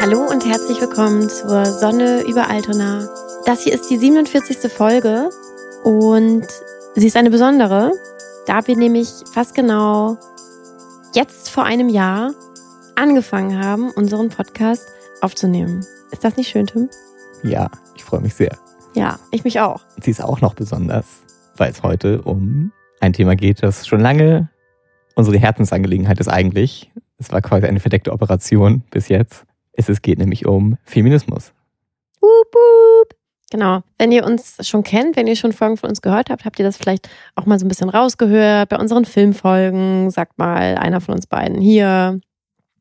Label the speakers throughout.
Speaker 1: Hallo und herzlich willkommen zur Sonne über Altona. Das hier ist die 47. Folge und sie ist eine besondere, da wir nämlich fast genau jetzt vor einem Jahr angefangen haben, unseren Podcast aufzunehmen. Ist das nicht schön, Tim?
Speaker 2: Ja, ich freue mich sehr.
Speaker 1: Ja, ich mich auch.
Speaker 2: Sie ist auch noch besonders, weil es heute um ein Thema geht, das schon lange unsere Herzensangelegenheit ist eigentlich. Es war quasi eine verdeckte Operation bis jetzt. Es geht nämlich um Feminismus.
Speaker 1: Wup, wup. Genau. Wenn ihr uns schon kennt, wenn ihr schon Folgen von uns gehört habt, habt ihr das vielleicht auch mal so ein bisschen rausgehört. Bei unseren Filmfolgen sagt mal einer von uns beiden hier,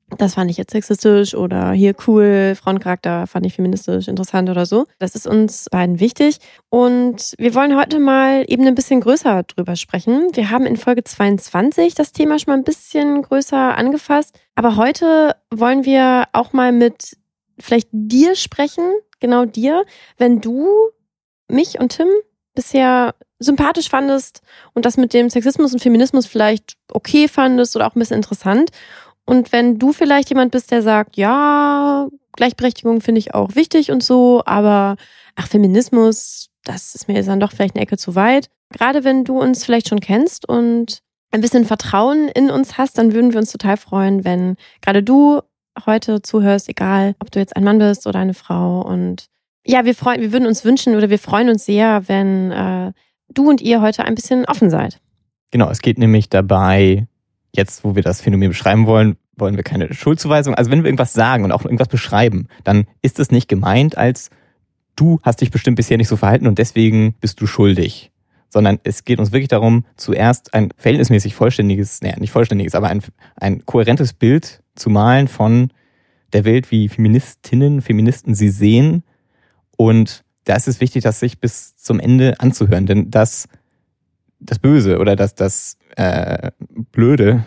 Speaker 1: das fand ich jetzt sexistisch oder hier cool, Frauencharakter fand ich feministisch interessant oder so. Das ist uns beiden wichtig. Und wir wollen heute mal eben ein bisschen größer drüber sprechen. Wir haben in Folge 22 das Thema schon mal ein bisschen größer angefasst. Aber heute wollen wir auch mal mit vielleicht dir sprechen, genau dir, wenn du mich und Tim bisher sympathisch fandest und das mit dem Sexismus und Feminismus vielleicht okay fandest oder auch ein bisschen interessant. Und wenn du vielleicht jemand bist, der sagt, ja, Gleichberechtigung finde ich auch wichtig und so, aber ach, Feminismus, das ist mir dann doch vielleicht eine Ecke zu weit. Gerade wenn du uns vielleicht schon kennst und ein bisschen Vertrauen in uns hast, dann würden wir uns total freuen, wenn gerade du heute zuhörst, egal ob du jetzt ein Mann bist oder eine Frau. Und ja, wir freuen, wir würden uns wünschen oder wir freuen uns sehr, wenn äh, du und ihr heute ein bisschen offen seid.
Speaker 2: Genau, es geht nämlich dabei jetzt, wo wir das Phänomen beschreiben wollen, wollen wir keine Schuldzuweisung. Also wenn wir irgendwas sagen und auch irgendwas beschreiben, dann ist es nicht gemeint als du hast dich bestimmt bisher nicht so verhalten und deswegen bist du schuldig. Sondern es geht uns wirklich darum, zuerst ein verhältnismäßig vollständiges, naja, nicht vollständiges, aber ein, ein kohärentes Bild zu malen von der Welt, wie Feministinnen, Feministen sie sehen. Und da ist es wichtig, das sich bis zum Ende anzuhören, denn das, das Böse oder das, das äh, Blöde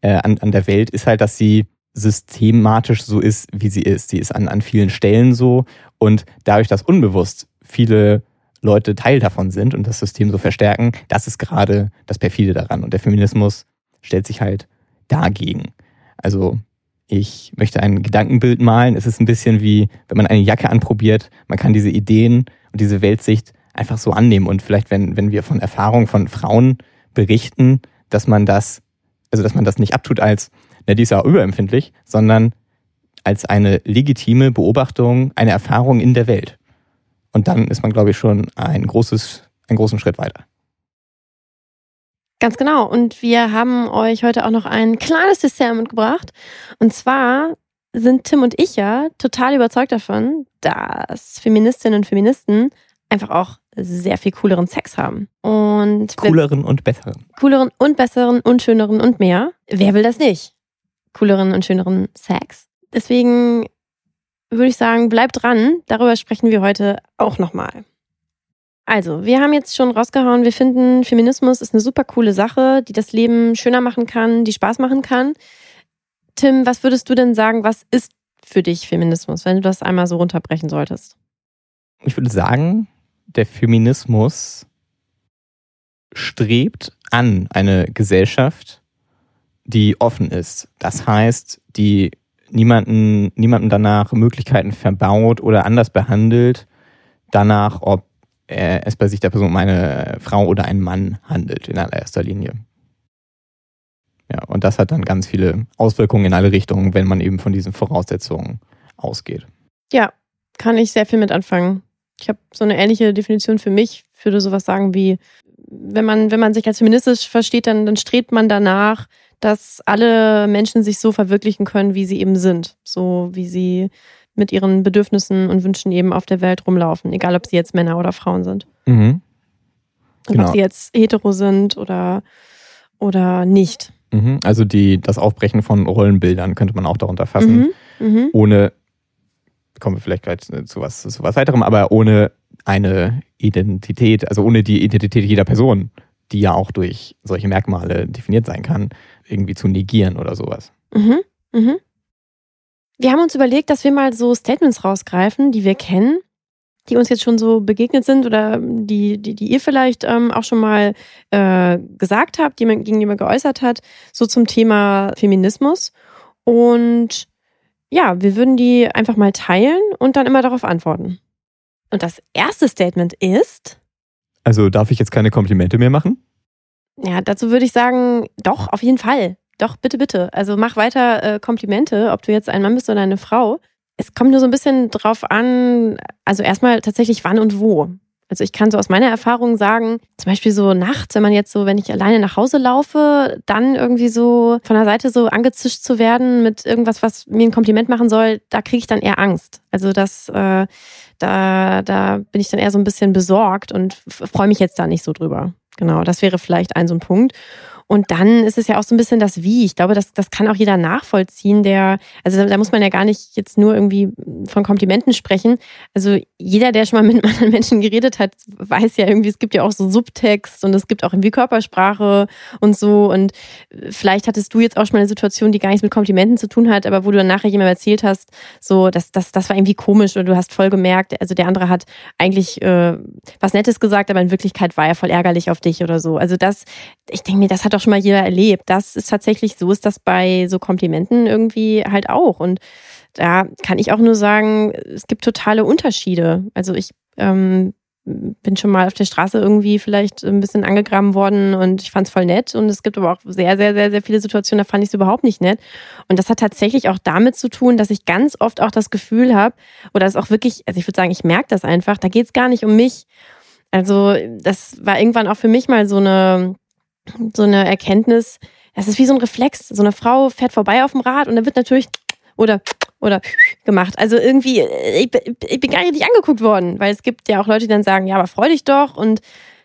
Speaker 2: äh, an, an der Welt ist halt, dass sie systematisch so ist, wie sie ist. Sie ist an, an vielen Stellen so und dadurch, dass unbewusst viele Leute Teil davon sind und das System so verstärken, das ist gerade das Perfide daran. Und der Feminismus stellt sich halt dagegen. Also ich möchte ein Gedankenbild malen. Es ist ein bisschen wie, wenn man eine Jacke anprobiert, man kann diese Ideen und diese Weltsicht einfach so annehmen. Und vielleicht, wenn, wenn wir von Erfahrungen von Frauen berichten, dass man das, also dass man das nicht abtut als, na, die ist ja überempfindlich, sondern als eine legitime Beobachtung, eine Erfahrung in der Welt. Und dann ist man, glaube ich, schon ein großes, einen großen Schritt weiter.
Speaker 1: Ganz genau. Und wir haben euch heute auch noch ein kleines Dessert mitgebracht. Und zwar sind Tim und ich ja total überzeugt davon, dass Feministinnen und Feministen einfach auch sehr viel cooleren Sex haben. Und
Speaker 2: cooleren und besseren.
Speaker 1: Cooleren und besseren und schöneren und mehr. Wer will das nicht? Cooleren und schöneren Sex. Deswegen würde ich sagen, bleibt dran. Darüber sprechen wir heute auch nochmal. Also, wir haben jetzt schon rausgehauen, wir finden, Feminismus ist eine super coole Sache, die das Leben schöner machen kann, die Spaß machen kann. Tim, was würdest du denn sagen, was ist für dich Feminismus, wenn du das einmal so runterbrechen solltest?
Speaker 2: Ich würde sagen, der Feminismus strebt an eine Gesellschaft, die offen ist. Das heißt, die niemanden, niemanden danach Möglichkeiten verbaut oder anders behandelt, danach, ob es bei sich der Person um eine Frau oder einen Mann handelt in allererster Linie. Ja, und das hat dann ganz viele Auswirkungen in alle Richtungen, wenn man eben von diesen Voraussetzungen ausgeht.
Speaker 1: Ja, kann ich sehr viel mit anfangen. Ich habe so eine ähnliche Definition für mich. Ich würde sowas sagen wie, wenn man, wenn man sich als feministisch versteht, dann, dann strebt man danach, dass alle Menschen sich so verwirklichen können, wie sie eben sind. So wie sie mit ihren Bedürfnissen und Wünschen eben auf der Welt rumlaufen. Egal, ob sie jetzt Männer oder Frauen sind.
Speaker 2: Mhm.
Speaker 1: Genau. Ob sie jetzt hetero sind oder, oder nicht.
Speaker 2: Mhm. Also die, das Aufbrechen von Rollenbildern könnte man auch darunter fassen. Mhm. mhm. Ohne kommen wir vielleicht gleich zu was, zu was weiterem, aber ohne eine Identität, also ohne die Identität jeder Person, die ja auch durch solche Merkmale definiert sein kann, irgendwie zu negieren oder sowas.
Speaker 1: Mhm. Mhm. Wir haben uns überlegt, dass wir mal so Statements rausgreifen, die wir kennen, die uns jetzt schon so begegnet sind oder die, die, die ihr vielleicht ähm, auch schon mal äh, gesagt habt, die man gegenüber geäußert hat, so zum Thema Feminismus. Und ja, wir würden die einfach mal teilen und dann immer darauf antworten. Und das erste Statement ist.
Speaker 2: Also darf ich jetzt keine Komplimente mehr machen?
Speaker 1: Ja, dazu würde ich sagen, doch, auf jeden Fall. Doch, bitte, bitte. Also mach weiter äh, Komplimente, ob du jetzt ein Mann bist oder eine Frau. Es kommt nur so ein bisschen drauf an, also erstmal tatsächlich wann und wo. Also ich kann so aus meiner Erfahrung sagen, zum Beispiel so nachts, wenn man jetzt so, wenn ich alleine nach Hause laufe, dann irgendwie so von der Seite so angezischt zu werden mit irgendwas, was mir ein Kompliment machen soll, da kriege ich dann eher Angst. Also das, äh, da, da bin ich dann eher so ein bisschen besorgt und freue mich jetzt da nicht so drüber. Genau, das wäre vielleicht ein so ein Punkt. Und dann ist es ja auch so ein bisschen das Wie. Ich glaube, das, das kann auch jeder nachvollziehen, der, also da muss man ja gar nicht jetzt nur irgendwie von Komplimenten sprechen. Also jeder, der schon mal mit anderen Menschen geredet hat, weiß ja irgendwie, es gibt ja auch so Subtext und es gibt auch irgendwie Körpersprache und so. Und vielleicht hattest du jetzt auch schon mal eine Situation, die gar nichts mit Komplimenten zu tun hat, aber wo du dann nachher jemandem erzählt hast, so, das, das, das war irgendwie komisch und du hast voll gemerkt, also der andere hat eigentlich äh, was Nettes gesagt, aber in Wirklichkeit war er voll ärgerlich auf dich oder so. Also das, ich denke mir, das hat doch schon mal jeder erlebt. Das ist tatsächlich so, ist das bei so Komplimenten irgendwie halt auch. Und da kann ich auch nur sagen, es gibt totale Unterschiede. Also ich ähm, bin schon mal auf der Straße irgendwie vielleicht ein bisschen angegraben worden und ich fand es voll nett. Und es gibt aber auch sehr, sehr, sehr, sehr viele Situationen, da fand ich es überhaupt nicht nett. Und das hat tatsächlich auch damit zu tun, dass ich ganz oft auch das Gefühl habe, oder es auch wirklich, also ich würde sagen, ich merke das einfach, da geht es gar nicht um mich. Also das war irgendwann auch für mich mal so eine so eine Erkenntnis, es ist wie so ein Reflex. So eine Frau fährt vorbei auf dem Rad und dann wird natürlich oder oder gemacht. Also irgendwie, ich, ich bin gar nicht angeguckt worden, weil es gibt ja auch Leute, die dann sagen, ja, aber freu dich doch und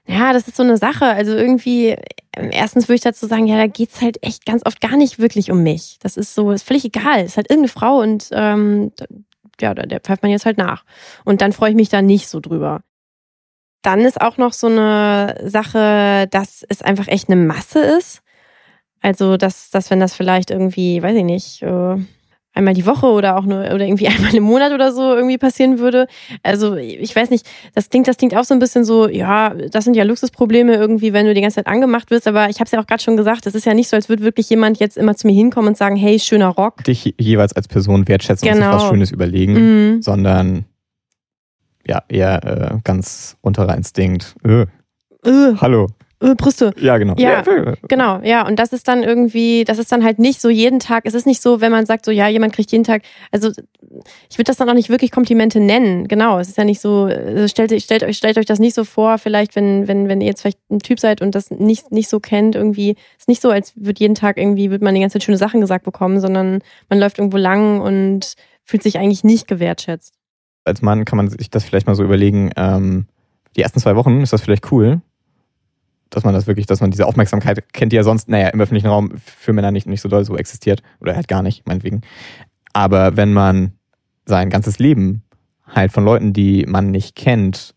Speaker 1: ja, das ist so eine Sache. Also irgendwie, erstens würde ich dazu sagen, ja, da geht's halt echt ganz oft gar nicht wirklich um mich. Das ist so, ist völlig egal. Ist halt irgendeine Frau und ähm, ja, der pfeift man jetzt halt nach. Und dann freue ich mich da nicht so drüber. Dann ist auch noch so eine Sache, dass es einfach echt eine Masse ist. Also, dass, dass wenn das vielleicht irgendwie, weiß ich nicht, äh, einmal die Woche oder auch nur oder irgendwie einmal im Monat oder so irgendwie passieren würde. Also ich weiß nicht, das klingt, das klingt auch so ein bisschen so, ja, das sind ja Luxusprobleme irgendwie, wenn du die ganze Zeit angemacht wirst. Aber ich habe es ja auch gerade schon gesagt, es ist ja nicht so, als würde wirklich jemand jetzt immer zu mir hinkommen und sagen, hey, schöner Rock.
Speaker 2: Dich jeweils als Person wertschätzen genau. und sich was Schönes überlegen, mhm. sondern ja, eher äh, ganz unterer Instinkt. Äh. Äh. Hallo.
Speaker 1: Äh, Brüste.
Speaker 2: Ja, genau.
Speaker 1: Ja, ja, genau. Ja, und das ist dann irgendwie, das ist dann halt nicht so jeden Tag. Es ist nicht so, wenn man sagt, so ja, jemand kriegt jeden Tag. Also ich würde das dann auch nicht wirklich Komplimente nennen. Genau. Es ist ja nicht so. Also stellt, stellt euch, stellt euch das nicht so vor. Vielleicht, wenn wenn wenn ihr jetzt vielleicht ein Typ seid und das nicht nicht so kennt, irgendwie ist nicht so, als würde jeden Tag irgendwie wird man die ganze Zeit schöne Sachen gesagt bekommen, sondern man läuft irgendwo lang und fühlt sich eigentlich nicht gewertschätzt
Speaker 2: als Mann kann man sich das vielleicht mal so überlegen, ähm, die ersten zwei Wochen ist das vielleicht cool, dass man das wirklich, dass man diese Aufmerksamkeit kennt, die ja sonst, naja, im öffentlichen Raum für Männer nicht, nicht so doll so existiert oder halt gar nicht, meinetwegen. Aber wenn man sein ganzes Leben halt von Leuten, die man nicht kennt,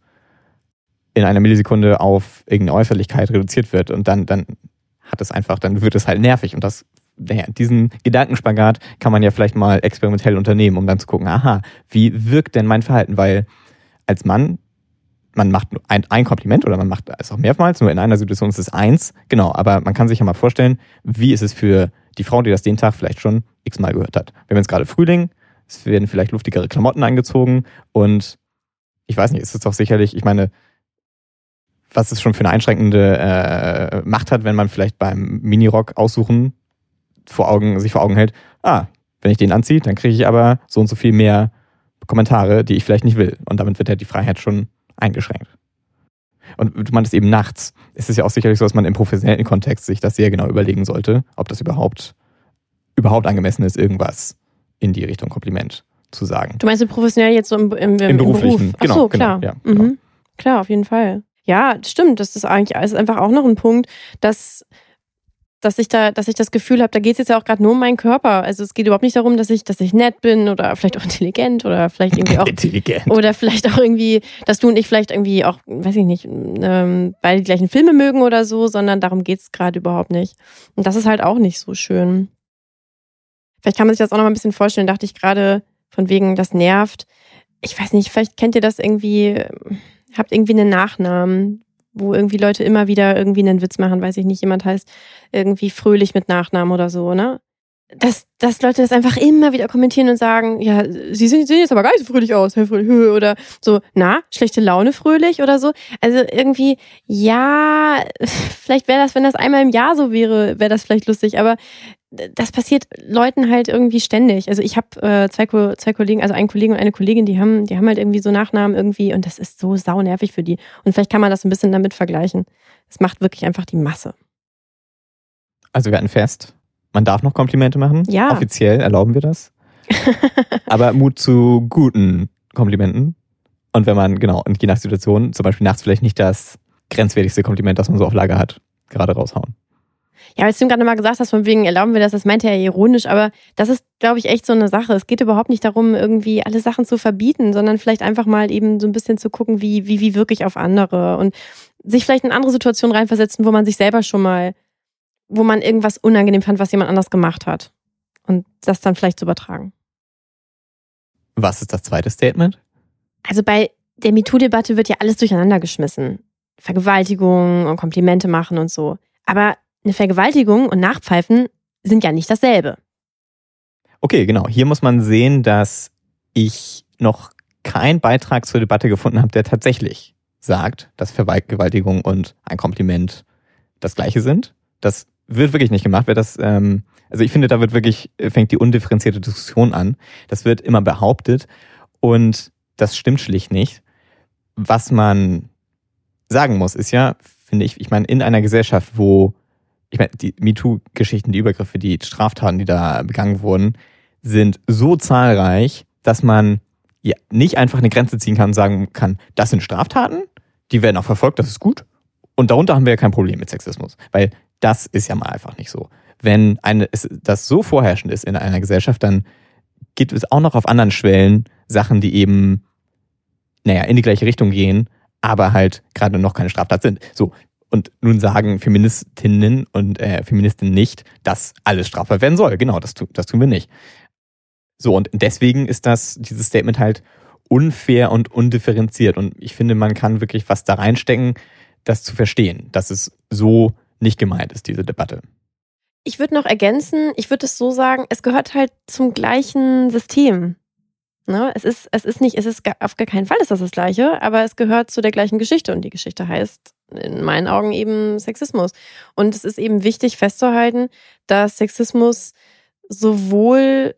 Speaker 2: in einer Millisekunde auf irgendeine Äußerlichkeit reduziert wird und dann, dann hat es einfach, dann wird es halt nervig und das naja, diesen Gedankenspagat kann man ja vielleicht mal experimentell unternehmen, um dann zu gucken, aha, wie wirkt denn mein Verhalten? Weil als Mann, man macht ein, ein Kompliment oder man macht es auch mehrmals, nur in einer Situation ist es eins, genau, aber man kann sich ja mal vorstellen, wie ist es für die Frau, die das den Tag vielleicht schon x-mal gehört hat. Wir haben jetzt gerade Frühling, es werden vielleicht luftigere Klamotten angezogen und ich weiß nicht, ist es doch sicherlich, ich meine, was es schon für eine einschränkende äh, Macht hat, wenn man vielleicht beim Minirock aussuchen vor Augen, sich vor Augen hält, ah, wenn ich den anziehe, dann kriege ich aber so und so viel mehr Kommentare, die ich vielleicht nicht will. Und damit wird ja die Freiheit schon eingeschränkt. Und du meintest eben nachts. Es ist ja auch sicherlich so, dass man im professionellen Kontext sich das sehr genau überlegen sollte, ob das überhaupt, überhaupt angemessen ist, irgendwas in die Richtung Kompliment zu sagen.
Speaker 1: Du meinst professionell jetzt so im, im, im,
Speaker 2: Im beruflichen,
Speaker 1: Beruf?
Speaker 2: genau.
Speaker 1: Ach so,
Speaker 2: genau,
Speaker 1: klar.
Speaker 2: Ja,
Speaker 1: genau.
Speaker 2: mhm.
Speaker 1: Klar, auf jeden Fall. Ja, stimmt. Das ist eigentlich ist einfach auch noch ein Punkt, dass dass ich da, dass ich das Gefühl habe, da geht es jetzt ja auch gerade nur um meinen Körper. Also es geht überhaupt nicht darum, dass ich, dass ich nett bin oder vielleicht auch intelligent oder vielleicht irgendwie auch
Speaker 2: intelligent.
Speaker 1: oder vielleicht auch irgendwie, dass du und ich vielleicht irgendwie auch, weiß ich nicht, ähm, beide die gleichen Filme mögen oder so, sondern darum geht es gerade überhaupt nicht. Und das ist halt auch nicht so schön. Vielleicht kann man sich das auch noch mal ein bisschen vorstellen, dachte ich gerade, von wegen, das nervt. Ich weiß nicht, vielleicht kennt ihr das irgendwie, habt irgendwie einen Nachnamen, wo irgendwie Leute immer wieder irgendwie einen Witz machen, weiß ich nicht, jemand heißt irgendwie fröhlich mit Nachnamen oder so, ne? Dass, dass Leute das einfach immer wieder kommentieren und sagen, ja, sie sehen, sehen jetzt aber gar nicht so fröhlich aus, Herr Fröhlich, oder so, na, schlechte Laune fröhlich oder so. Also irgendwie, ja, vielleicht wäre das, wenn das einmal im Jahr so wäre, wäre das vielleicht lustig, aber das passiert Leuten halt irgendwie ständig. Also ich habe äh, zwei, zwei Kollegen, also einen Kollegen und eine Kollegin, die haben, die haben halt irgendwie so Nachnamen irgendwie und das ist so saunervig für die. Und vielleicht kann man das ein bisschen damit vergleichen. Es macht wirklich einfach die Masse.
Speaker 2: Also wir hatten fest, man darf noch Komplimente machen.
Speaker 1: Ja.
Speaker 2: Offiziell erlauben wir das. Aber Mut zu guten Komplimenten. Und wenn man, genau, und je nach Situation, zum Beispiel nachts vielleicht nicht das grenzwertigste Kompliment, das man so auf Lager hat, gerade raushauen.
Speaker 1: Ja, als du gerade mal gesagt hast, von wegen erlauben wir das, das meinte er ironisch, aber das ist, glaube ich, echt so eine Sache. Es geht überhaupt nicht darum, irgendwie alle Sachen zu verbieten, sondern vielleicht einfach mal eben so ein bisschen zu gucken, wie, wie, wie wirklich auf andere und sich vielleicht in andere Situationen reinversetzen, wo man sich selber schon mal wo man irgendwas unangenehm fand, was jemand anders gemacht hat. Und das dann vielleicht zu übertragen.
Speaker 2: Was ist das zweite Statement?
Speaker 1: Also bei der MeToo-Debatte wird ja alles durcheinander geschmissen. Vergewaltigung und Komplimente machen und so. Aber eine Vergewaltigung und Nachpfeifen sind ja nicht dasselbe.
Speaker 2: Okay, genau. Hier muss man sehen, dass ich noch keinen Beitrag zur Debatte gefunden habe, der tatsächlich sagt, dass Vergewaltigung und ein Kompliment das gleiche sind. Das wird wirklich nicht gemacht. Wer das, ähm, also ich finde, da wird wirklich, fängt die undifferenzierte Diskussion an. Das wird immer behauptet und das stimmt schlicht nicht. Was man sagen muss, ist ja, finde ich, ich meine, in einer Gesellschaft, wo, ich meine, die MeToo-Geschichten, die Übergriffe, die Straftaten, die da begangen wurden, sind so zahlreich, dass man ja nicht einfach eine Grenze ziehen kann und sagen kann, das sind Straftaten, die werden auch verfolgt, das ist gut. Und darunter haben wir ja kein Problem mit Sexismus. Weil das ist ja mal einfach nicht so. Wenn eine, das so vorherrschend ist in einer Gesellschaft, dann gibt es auch noch auf anderen Schwellen Sachen, die eben, naja, in die gleiche Richtung gehen, aber halt gerade noch keine Straftat sind. So. Und nun sagen Feministinnen und äh, Feministinnen nicht, dass alles strafbar werden soll. Genau, das, das tun wir nicht. So, und deswegen ist das, dieses Statement halt unfair und undifferenziert. Und ich finde, man kann wirklich was da reinstecken, das zu verstehen, dass es so nicht gemeint ist, diese Debatte.
Speaker 1: Ich würde noch ergänzen, ich würde es so sagen, es gehört halt zum gleichen System. Ne? Es, ist, es ist nicht, es ist auf gar keinen Fall ist das das Gleiche, aber es gehört zu der gleichen Geschichte und die Geschichte heißt in meinen Augen eben Sexismus. Und es ist eben wichtig festzuhalten, dass Sexismus sowohl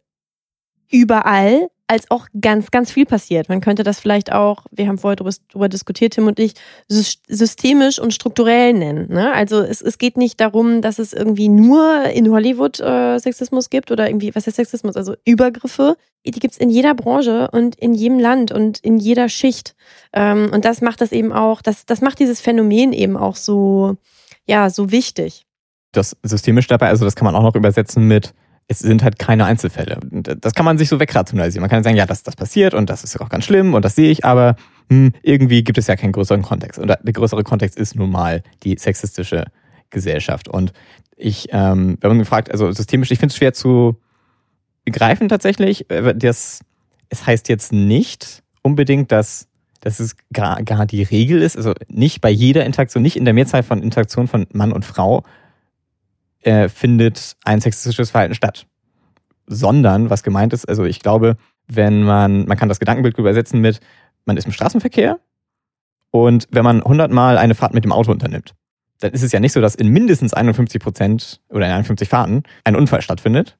Speaker 1: überall als auch ganz, ganz viel passiert. Man könnte das vielleicht auch, wir haben vorher darüber diskutiert, Tim und ich, systemisch und strukturell nennen. Ne? Also es, es geht nicht darum, dass es irgendwie nur in Hollywood äh, Sexismus gibt oder irgendwie, was heißt Sexismus? Also Übergriffe, die gibt's in jeder Branche und in jedem Land und in jeder Schicht. Ähm, und das macht das eben auch, das, das macht dieses Phänomen eben auch so, ja, so wichtig.
Speaker 2: Das systemisch dabei, also das kann man auch noch übersetzen mit es sind halt keine Einzelfälle. Das kann man sich so wegrationalisieren. Man kann sagen, ja, das, das passiert und das ist auch ganz schlimm und das sehe ich, aber hm, irgendwie gibt es ja keinen größeren Kontext. Und der größere Kontext ist nun mal die sexistische Gesellschaft. Und ich, ähm, wenn man gefragt, also systemisch, ich finde es schwer zu begreifen tatsächlich. Äh, das, es heißt jetzt nicht unbedingt, dass, dass es gar, gar die Regel ist. Also nicht bei jeder Interaktion, nicht in der Mehrzahl von Interaktionen von Mann und Frau äh, findet ein sexistisches Verhalten statt. Sondern, was gemeint ist, also ich glaube, wenn man, man kann das Gedankenbild übersetzen mit, man ist im Straßenverkehr und wenn man 100 Mal eine Fahrt mit dem Auto unternimmt, dann ist es ja nicht so, dass in mindestens 51 Prozent oder in 51 Fahrten ein Unfall stattfindet.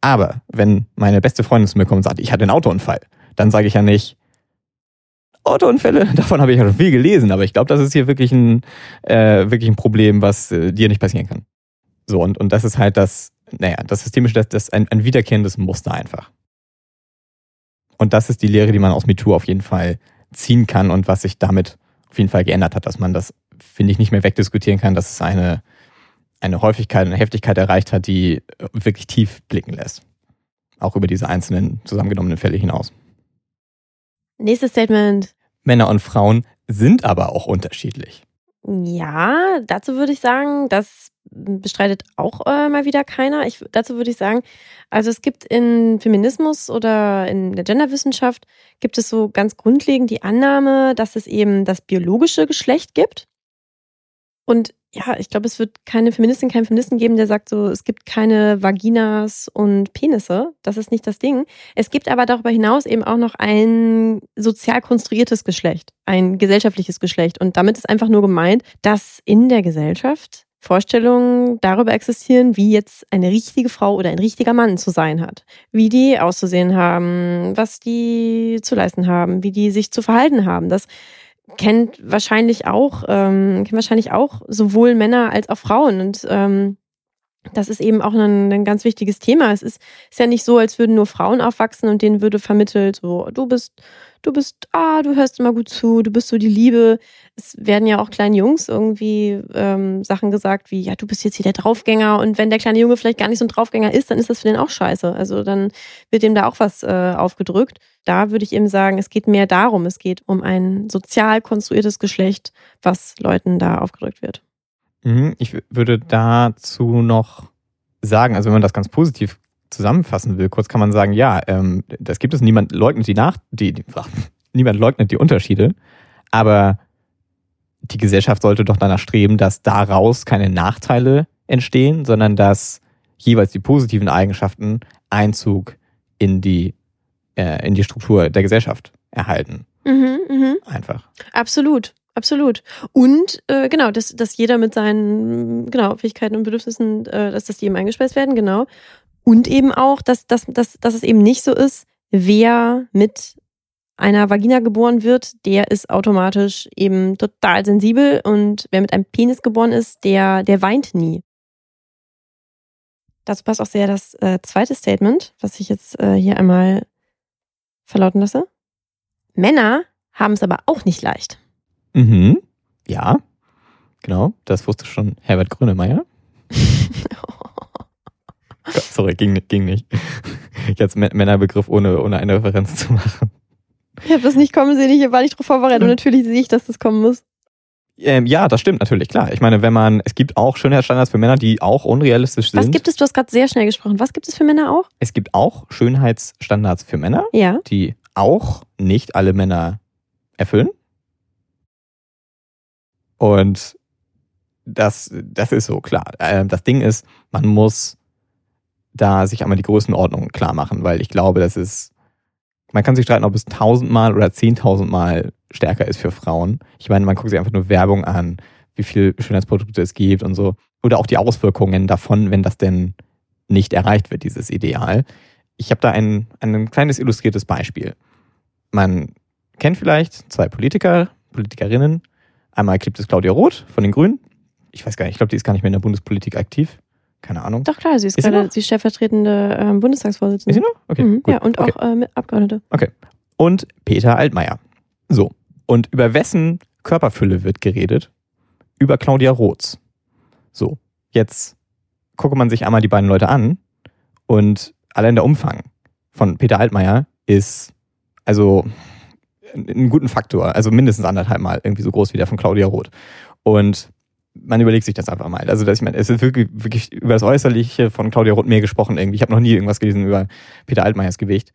Speaker 2: Aber wenn meine beste Freundin zu mir kommt und sagt, ich hatte einen Autounfall, dann sage ich ja nicht, Autounfälle, davon habe ich ja schon viel gelesen, aber ich glaube, das ist hier wirklich ein, äh, wirklich ein Problem, was äh, dir nicht passieren kann. So, und, und das ist halt das, naja, das Systemische, das, das ein, ein wiederkehrendes Muster einfach. Und das ist die Lehre, die man aus MeToo auf jeden Fall ziehen kann und was sich damit auf jeden Fall geändert hat, dass man das, finde ich, nicht mehr wegdiskutieren kann, dass es eine, eine Häufigkeit, eine Heftigkeit erreicht hat, die wirklich tief blicken lässt. Auch über diese einzelnen zusammengenommenen Fälle hinaus.
Speaker 1: Nächstes Statement.
Speaker 2: Männer und Frauen sind aber auch unterschiedlich.
Speaker 1: Ja, dazu würde ich sagen, das bestreitet auch äh, mal wieder keiner. Ich, dazu würde ich sagen, also es gibt in Feminismus oder in der Genderwissenschaft gibt es so ganz grundlegend die Annahme, dass es eben das biologische Geschlecht gibt Und ja, ich glaube, es wird keine Feministin, keinen Feministen geben, der sagt so, es gibt keine Vaginas und Penisse. Das ist nicht das Ding. Es gibt aber darüber hinaus eben auch noch ein sozial konstruiertes Geschlecht, ein gesellschaftliches Geschlecht. Und damit ist einfach nur gemeint, dass in der Gesellschaft Vorstellungen darüber existieren, wie jetzt eine richtige Frau oder ein richtiger Mann zu sein hat, wie die auszusehen haben, was die zu leisten haben, wie die sich zu verhalten haben. Das kennt wahrscheinlich auch, ähm, kennen wahrscheinlich auch sowohl Männer als auch Frauen. Und ähm, das ist eben auch ein, ein ganz wichtiges Thema. Es ist, ist ja nicht so, als würden nur Frauen aufwachsen und denen würde vermittelt, so, du bist, du bist, ah, du hörst immer gut zu, du bist so die Liebe. Es werden ja auch kleinen Jungs irgendwie ähm, Sachen gesagt wie, ja, du bist jetzt hier der Draufgänger und wenn der kleine Junge vielleicht gar nicht so ein Draufgänger ist, dann ist das für den auch scheiße. Also dann wird dem da auch was äh, aufgedrückt. Da würde ich eben sagen, es geht mehr darum, es geht um ein sozial konstruiertes Geschlecht, was Leuten da aufgedrückt wird.
Speaker 2: Mhm, ich würde dazu noch sagen, also wenn man das ganz positiv zusammenfassen will, kurz kann man sagen, ja, ähm, das gibt es, niemand leugnet die nach, die, die niemand leugnet die Unterschiede, aber die Gesellschaft sollte doch danach streben, dass daraus keine Nachteile entstehen, sondern dass jeweils die positiven Eigenschaften Einzug in die, äh, in die Struktur der Gesellschaft erhalten.
Speaker 1: Mhm, mh.
Speaker 2: Einfach.
Speaker 1: Absolut. Absolut. Und äh, genau, dass, dass jeder mit seinen genau, Fähigkeiten und Bedürfnissen, äh, dass, dass die eben eingespeist werden, genau. Und eben auch, dass, dass, dass, dass es eben nicht so ist, wer mit einer Vagina geboren wird, der ist automatisch eben total sensibel und wer mit einem Penis geboren ist, der, der weint nie. Dazu passt auch sehr das äh, zweite Statement, was ich jetzt äh, hier einmal verlauten lasse. Männer haben es aber auch nicht leicht.
Speaker 2: Mhm. Ja, genau. Das wusste schon Herbert Grönemeyer. Sorry, ging, ging nicht. Jetzt Männerbegriff ohne, ohne eine Referenz zu machen.
Speaker 1: Ich habe das nicht kommen sehen, ich war nicht darauf vorbereitet und natürlich sehe ich, dass das kommen muss.
Speaker 2: Ähm, ja, das stimmt natürlich, klar. Ich meine, wenn man, es gibt auch Schönheitsstandards für Männer, die auch unrealistisch sind.
Speaker 1: Was gibt es, du hast gerade sehr schnell gesprochen, was gibt es für Männer auch?
Speaker 2: Es gibt auch Schönheitsstandards für Männer,
Speaker 1: ja.
Speaker 2: die auch nicht alle Männer erfüllen. Und das, das ist so, klar. Ähm, das Ding ist, man muss da sich einmal die Größenordnung klar machen, weil ich glaube, das ist, man kann sich streiten, ob es tausendmal oder zehntausendmal stärker ist für Frauen. Ich meine, man guckt sich einfach nur Werbung an, wie viel Schönheitsprodukte es gibt und so. Oder auch die Auswirkungen davon, wenn das denn nicht erreicht wird, dieses Ideal. Ich habe da ein, ein kleines illustriertes Beispiel. Man kennt vielleicht zwei Politiker, Politikerinnen, Einmal gibt es Claudia Roth von den Grünen. Ich weiß gar nicht, ich glaube, die ist gar nicht mehr in der Bundespolitik aktiv. Keine Ahnung.
Speaker 1: Doch klar, sie ist, ist gerade sie stellvertretende äh, Bundestagsvorsitzende.
Speaker 2: Ist sie noch? Okay,
Speaker 1: mhm, Ja, und okay. auch äh, Abgeordnete.
Speaker 2: Okay. Und Peter Altmaier. So. Und über wessen Körperfülle wird geredet? Über Claudia Roths. So. Jetzt gucke man sich einmal die beiden Leute an und allein der Umfang von Peter Altmaier ist, also einen guten Faktor, also mindestens anderthalb Mal irgendwie so groß wie der von Claudia Roth. Und man überlegt sich das einfach mal. Also, dass ich meine, es ist wirklich, wirklich über das Äußerliche von Claudia Roth mehr gesprochen irgendwie. Ich habe noch nie irgendwas gelesen über Peter Altmaiers Gewicht.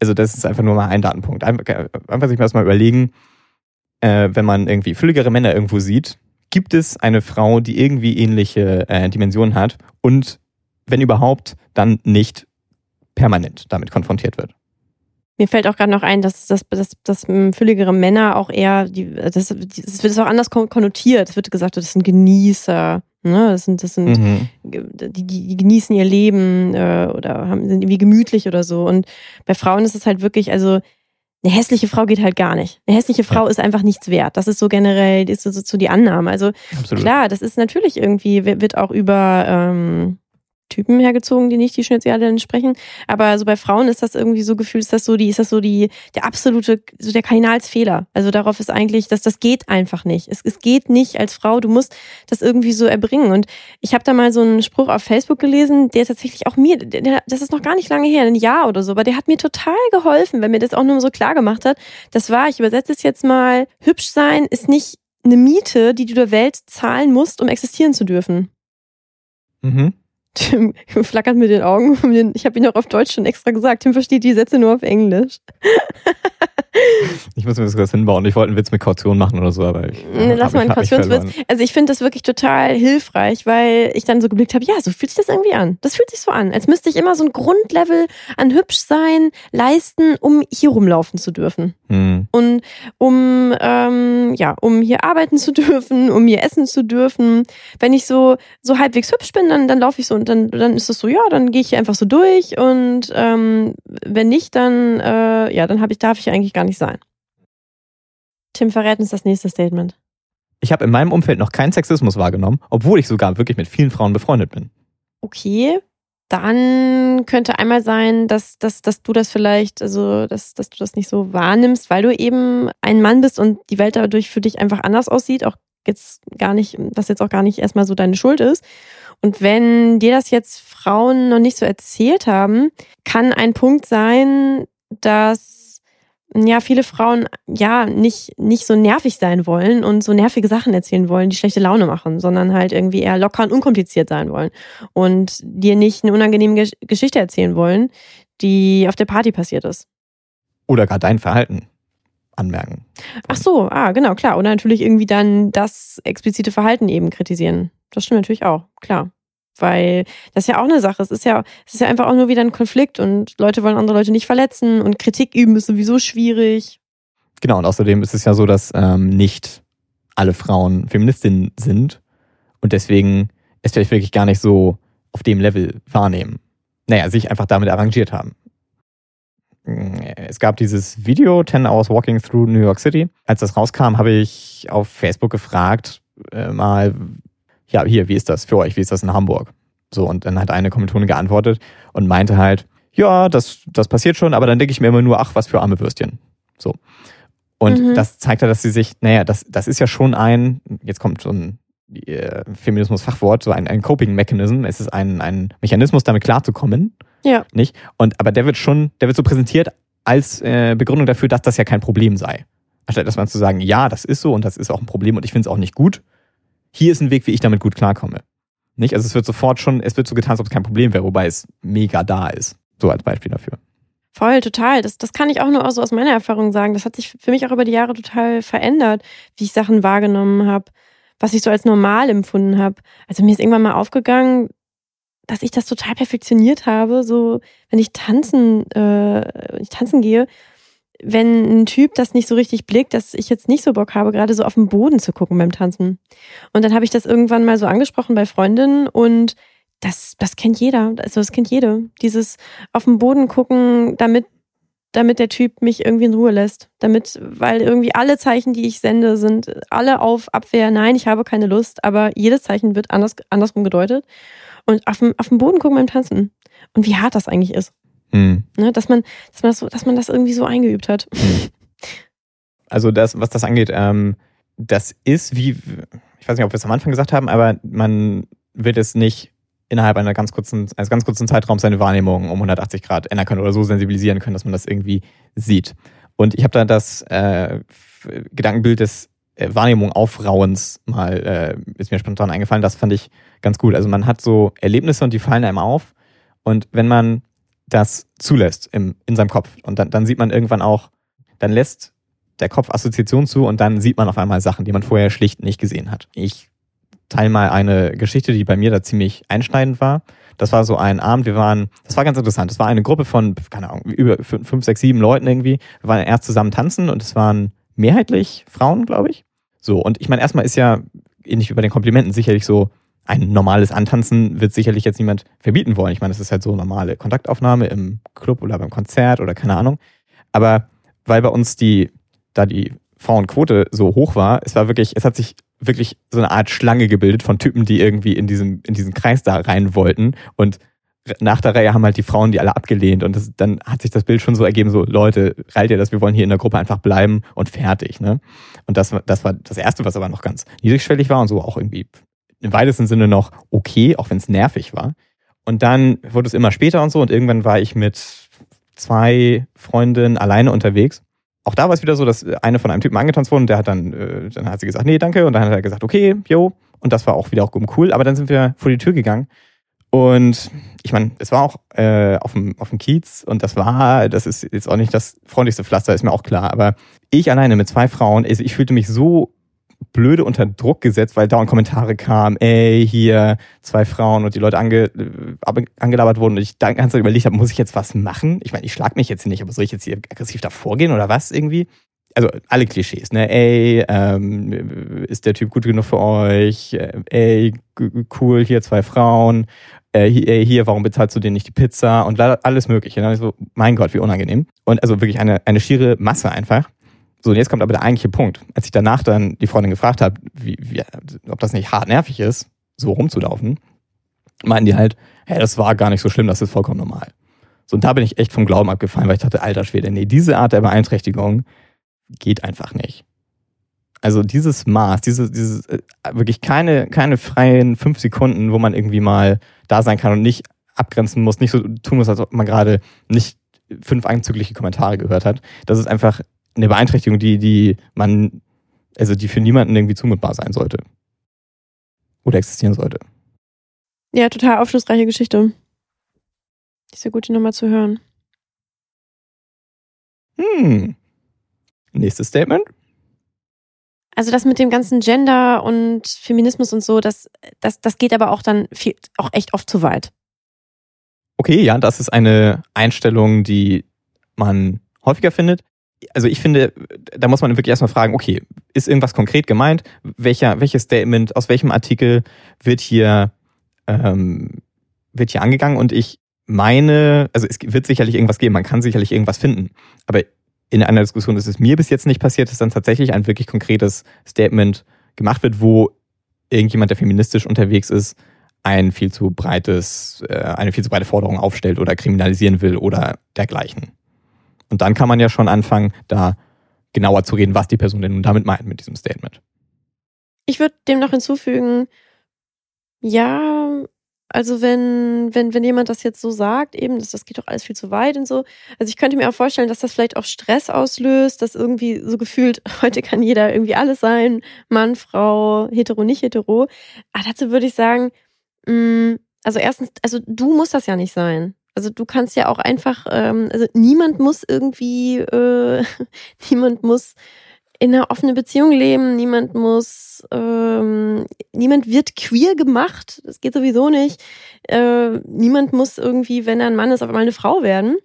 Speaker 2: Also, das ist einfach nur mal ein Datenpunkt. Einfach, einfach sich das mal überlegen, äh, wenn man irgendwie fülligere Männer irgendwo sieht, gibt es eine Frau, die irgendwie ähnliche äh, Dimensionen hat und wenn überhaupt, dann nicht permanent damit konfrontiert wird.
Speaker 1: Mir fällt auch gerade noch ein, dass, dass, dass, dass fülligere Männer auch eher, die, das, das wird auch anders konnotiert. Es wird gesagt, das sind Genießer. Ne? Das sind, das sind mhm. die, die genießen ihr Leben äh, oder haben, sind irgendwie gemütlich oder so. Und bei Frauen ist es halt wirklich, also eine hässliche Frau geht halt gar nicht. Eine hässliche Frau ja. ist einfach nichts wert. Das ist so generell, ist so, so die Annahme. Also Absolut. klar, das ist natürlich irgendwie, wird auch über ähm, Typen hergezogen, die nicht die Schönheitsideale entsprechen. Aber so bei Frauen ist das irgendwie so gefühlt, ist das so die, ist das so die, der absolute, so der Kardinalsfehler. Also darauf ist eigentlich, dass das geht einfach nicht. Es, es geht nicht als Frau. Du musst das irgendwie so erbringen. Und ich habe da mal so einen Spruch auf Facebook gelesen, der tatsächlich auch mir, der, das ist noch gar nicht lange her, ein Jahr oder so, aber der hat mir total geholfen, weil mir das auch nur so klar gemacht hat. Das war, ich übersetze es jetzt mal, hübsch sein ist nicht eine Miete, die du der Welt zahlen musst, um existieren zu dürfen.
Speaker 2: Mhm.
Speaker 1: Tim flackert mit den Augen. Ich habe ihn auch auf Deutsch schon extra gesagt. Tim versteht die Sätze nur auf Englisch.
Speaker 2: Ich muss mir das kurz hinbauen. Ich wollte einen Witz mit Kaution machen oder so, aber ich.
Speaker 1: Nee, lass mal einen Kautionswitz. Also ich finde das wirklich total hilfreich, weil ich dann so geblickt habe, ja, so fühlt sich das irgendwie an. Das fühlt sich so an, als müsste ich immer so ein Grundlevel an hübsch sein leisten, um hier rumlaufen zu dürfen.
Speaker 2: Hm.
Speaker 1: Und um, ähm, ja, um hier arbeiten zu dürfen, um hier essen zu dürfen. Wenn ich so, so halbwegs hübsch bin, dann, dann laufe ich so dann, dann ist es so, ja, dann gehe ich hier einfach so durch und ähm, wenn nicht, dann, äh, ja, dann habe ich, darf ich eigentlich gar nicht sein. Tim, verrät uns das nächste Statement.
Speaker 2: Ich habe in meinem Umfeld noch keinen Sexismus wahrgenommen, obwohl ich sogar wirklich mit vielen Frauen befreundet bin.
Speaker 1: Okay, dann könnte einmal sein, dass, dass, dass du das vielleicht, also dass, dass du das nicht so wahrnimmst, weil du eben ein Mann bist und die Welt dadurch für dich einfach anders aussieht, auch jetzt gar nicht, was jetzt auch gar nicht erstmal so deine Schuld ist. Und wenn dir das jetzt Frauen noch nicht so erzählt haben, kann ein Punkt sein, dass ja, viele Frauen ja nicht, nicht so nervig sein wollen und so nervige Sachen erzählen wollen, die schlechte Laune machen, sondern halt irgendwie eher locker und unkompliziert sein wollen und dir nicht eine unangenehme Gesch Geschichte erzählen wollen, die auf der Party passiert ist.
Speaker 2: Oder gar dein Verhalten anmerken.
Speaker 1: Ach so, ah, genau, klar. Oder natürlich irgendwie dann das explizite Verhalten eben kritisieren. Das stimmt natürlich auch, klar. Weil das ist ja auch eine Sache. Es ist ja, es ist ja einfach auch nur wieder ein Konflikt und Leute wollen andere Leute nicht verletzen und Kritik üben ist sowieso schwierig.
Speaker 2: Genau, und außerdem ist es ja so, dass ähm, nicht alle Frauen Feministinnen sind und deswegen es vielleicht wirklich gar nicht so auf dem Level wahrnehmen. Naja, sich einfach damit arrangiert haben. Es gab dieses Video, 10 Hours Walking Through New York City. Als das rauskam, habe ich auf Facebook gefragt, äh, mal, ja, hier, wie ist das für euch? Wie ist das in Hamburg? So, und dann hat eine Kommilitonin geantwortet und meinte halt, ja, das, das passiert schon, aber dann denke ich mir immer nur, ach, was für arme Würstchen. So. Und mhm. das zeigt ja, dass sie sich, naja, das, das ist ja schon ein, jetzt kommt so ein äh, Feminismus-Fachwort, so ein, ein Coping-Mechanism. Es ist ein, ein Mechanismus, damit klarzukommen.
Speaker 1: Ja.
Speaker 2: Nicht? Und, aber der wird schon, der wird so präsentiert als äh, Begründung dafür, dass das ja kein Problem sei. Anstatt dass man zu sagen, ja, das ist so und das ist auch ein Problem und ich finde es auch nicht gut, hier ist ein Weg, wie ich damit gut klarkomme. Nicht? Also es wird sofort schon, es wird so getan, als ob es kein Problem wäre, wobei es mega da ist. So als Beispiel dafür.
Speaker 1: Voll, total. Das, das kann ich auch nur so aus meiner Erfahrung sagen. Das hat sich für mich auch über die Jahre total verändert, wie ich Sachen wahrgenommen habe, was ich so als normal empfunden habe. Also mir ist irgendwann mal aufgegangen, dass ich das total perfektioniert habe. So, wenn ich tanzen, äh, wenn ich tanzen gehe, wenn ein Typ das nicht so richtig blickt, dass ich jetzt nicht so Bock habe, gerade so auf den Boden zu gucken beim Tanzen. Und dann habe ich das irgendwann mal so angesprochen bei Freundinnen und das, das kennt jeder. Also das kennt jede. Dieses auf den Boden gucken, damit, damit der Typ mich irgendwie in Ruhe lässt. Damit, weil irgendwie alle Zeichen, die ich sende, sind alle auf Abwehr. Nein, ich habe keine Lust, aber jedes Zeichen wird anders, andersrum gedeutet. Und auf dem, auf den Boden gucken beim Tanzen. Und wie hart das eigentlich ist.
Speaker 2: Mhm.
Speaker 1: Ne, dass, man, dass, man das so, dass man das irgendwie so eingeübt hat.
Speaker 2: Mhm. Also das, was das angeht, ähm, das ist wie, ich weiß nicht, ob wir es am Anfang gesagt haben, aber man wird es nicht innerhalb einer ganz kurzen, eines ganz kurzen Zeitraums seine Wahrnehmung um 180 Grad ändern können oder so sensibilisieren können, dass man das irgendwie sieht. Und ich habe da das äh, Gedankenbild des äh, Wahrnehmung Aufrauens mal, äh, ist mir spontan eingefallen, das fand ich ganz gut. Also man hat so Erlebnisse und die fallen einem auf. Und wenn man das zulässt im, in seinem Kopf. Und dann, dann sieht man irgendwann auch, dann lässt der Kopf Assoziation zu und dann sieht man auf einmal Sachen, die man vorher schlicht nicht gesehen hat. Ich teile mal eine Geschichte, die bei mir da ziemlich einschneidend war. Das war so ein Abend, wir waren, das war ganz interessant. Das war eine Gruppe von, keine Ahnung, über fünf, sechs, sieben Leuten irgendwie. Wir waren erst zusammen tanzen und es waren mehrheitlich Frauen, glaube ich. So, und ich meine, erstmal ist ja, ähnlich wie bei den Komplimenten, sicherlich so, ein normales Antanzen wird sicherlich jetzt niemand verbieten wollen. Ich meine, das ist halt so normale Kontaktaufnahme im Club oder beim Konzert oder keine Ahnung. Aber weil bei uns die, da die Frauenquote so hoch war, es war wirklich, es hat sich wirklich so eine Art Schlange gebildet von Typen, die irgendwie in diesen, in diesen Kreis da rein wollten. Und nach der Reihe haben halt die Frauen die alle abgelehnt. Und das, dann hat sich das Bild schon so ergeben, so, Leute, reilt ihr das, wir wollen hier in der Gruppe einfach bleiben und fertig. Ne? Und das, das war das Erste, was aber noch ganz niedrigschwellig war und so auch irgendwie im weitesten Sinne noch okay, auch wenn es nervig war. Und dann wurde es immer später und so und irgendwann war ich mit zwei Freundinnen alleine unterwegs. Auch da war es wieder so, dass eine von einem Typen angetanzt wurde und der hat dann, äh, dann hat sie gesagt, nee, danke. Und dann hat er gesagt, okay, jo. Und das war auch wieder auch cool. Aber dann sind wir vor die Tür gegangen Und ich meine, es war auch äh, auf, dem, auf dem Kiez und das war, das ist jetzt auch nicht das freundlichste Pflaster, ist mir auch klar. Aber ich alleine mit zwei Frauen, also ich fühlte mich so blöde unter Druck gesetzt, weil dauernd Kommentare kamen, ey, hier zwei Frauen und die Leute ange, äh, angelabert wurden und ich dann ganz überlegt habe, muss ich jetzt was machen? Ich meine, ich schlag mich jetzt nicht, aber soll ich jetzt hier aggressiv davor gehen oder was irgendwie? Also alle Klischees, ne? Ey, ähm, ist der Typ gut genug für euch? Äh, ey, cool, hier zwei Frauen. Äh, hier, warum bezahlst du denen nicht die Pizza? Und alles mögliche. Ne? So, mein Gott, wie unangenehm. Und also wirklich eine, eine schiere Masse einfach. So, und jetzt kommt aber der eigentliche Punkt. Als ich danach dann die Freundin gefragt habe, wie, wie, ob das nicht hart nervig ist, so rumzulaufen, meinten die halt, hey, das war gar nicht so schlimm, das ist vollkommen normal. So, und da bin ich echt vom Glauben abgefallen, weil ich dachte, alter Schwede, nee, diese Art der Beeinträchtigung geht einfach nicht. Also dieses Maß, diese, dieses, äh, wirklich keine, keine freien fünf Sekunden, wo man irgendwie mal da sein kann und nicht abgrenzen muss, nicht so tun muss, als ob man gerade nicht fünf einzügliche Kommentare gehört hat. Das ist einfach eine Beeinträchtigung, die, die man, also die für niemanden irgendwie zumutbar sein sollte. Oder existieren sollte.
Speaker 1: Ja, total aufschlussreiche Geschichte. Ist ja gut, die nochmal zu hören.
Speaker 2: Hm. Nächstes Statement.
Speaker 1: Also das mit dem ganzen Gender und Feminismus und so, das, das, das geht aber auch dann viel, auch echt oft zu weit.
Speaker 2: Okay, ja, das ist eine Einstellung, die man häufiger findet also ich finde, da muss man wirklich erstmal fragen, okay, ist irgendwas konkret gemeint? Welcher, welches Statement, aus welchem Artikel wird hier, ähm, wird hier angegangen? Und ich meine, also es wird sicherlich irgendwas geben, man kann sicherlich irgendwas finden. Aber in einer Diskussion ist es mir bis jetzt nicht passiert, dass dann tatsächlich ein wirklich konkretes Statement gemacht wird, wo irgendjemand, der feministisch unterwegs ist, ein viel zu breites, äh, eine viel zu breite Forderung aufstellt oder kriminalisieren will oder dergleichen. Und dann kann man ja schon anfangen, da genauer zu reden, was die Person denn nun damit meint mit diesem Statement.
Speaker 1: Ich würde dem noch hinzufügen, ja, also wenn, wenn, wenn jemand das jetzt so sagt, eben, das, das geht doch alles viel zu weit und so. Also ich könnte mir auch vorstellen, dass das vielleicht auch Stress auslöst, dass irgendwie so gefühlt, heute kann jeder irgendwie alles sein, Mann, Frau, hetero, nicht hetero. Aber dazu würde ich sagen, mh, mm, also erstens, also du musst das ja nicht sein. Also du kannst ja auch einfach, ähm, also niemand muss irgendwie, äh, niemand muss in einer offenen Beziehung leben, niemand muss, ähm, niemand wird queer gemacht, das geht sowieso nicht. Äh, niemand muss irgendwie, wenn er ein Mann ist, auf einmal eine Frau werden.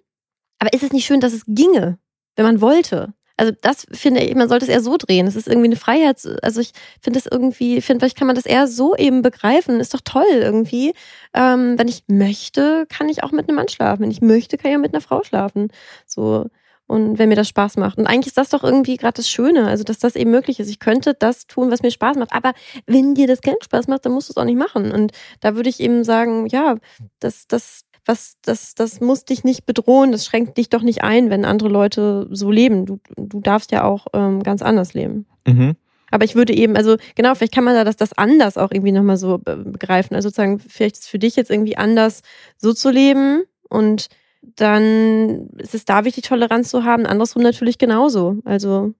Speaker 1: Aber ist es nicht schön, dass es ginge, wenn man wollte? Also das finde ich, man sollte es eher so drehen. Es ist irgendwie eine Freiheit. Also ich finde es irgendwie, finde, vielleicht kann man das eher so eben begreifen. Ist doch toll irgendwie. Ähm, wenn ich möchte, kann ich auch mit einem Mann schlafen. Wenn ich möchte, kann ich auch mit einer Frau schlafen. So. Und wenn mir das Spaß macht. Und eigentlich ist das doch irgendwie gerade das Schöne, also dass das eben möglich ist. Ich könnte das tun, was mir Spaß macht. Aber wenn dir das keinen Spaß macht, dann musst du es auch nicht machen. Und da würde ich eben sagen, ja, das, das, was, das, das muss dich nicht bedrohen, das schränkt dich doch nicht ein, wenn andere Leute so leben. Du, du darfst ja auch ähm, ganz anders leben. Mhm. Aber ich würde eben, also genau, vielleicht kann man da das, das anders auch irgendwie nochmal so begreifen. Also sozusagen, vielleicht ist es für dich jetzt irgendwie anders, so zu leben und dann ist es da wichtig, Toleranz zu haben. Andersrum natürlich genauso. Also,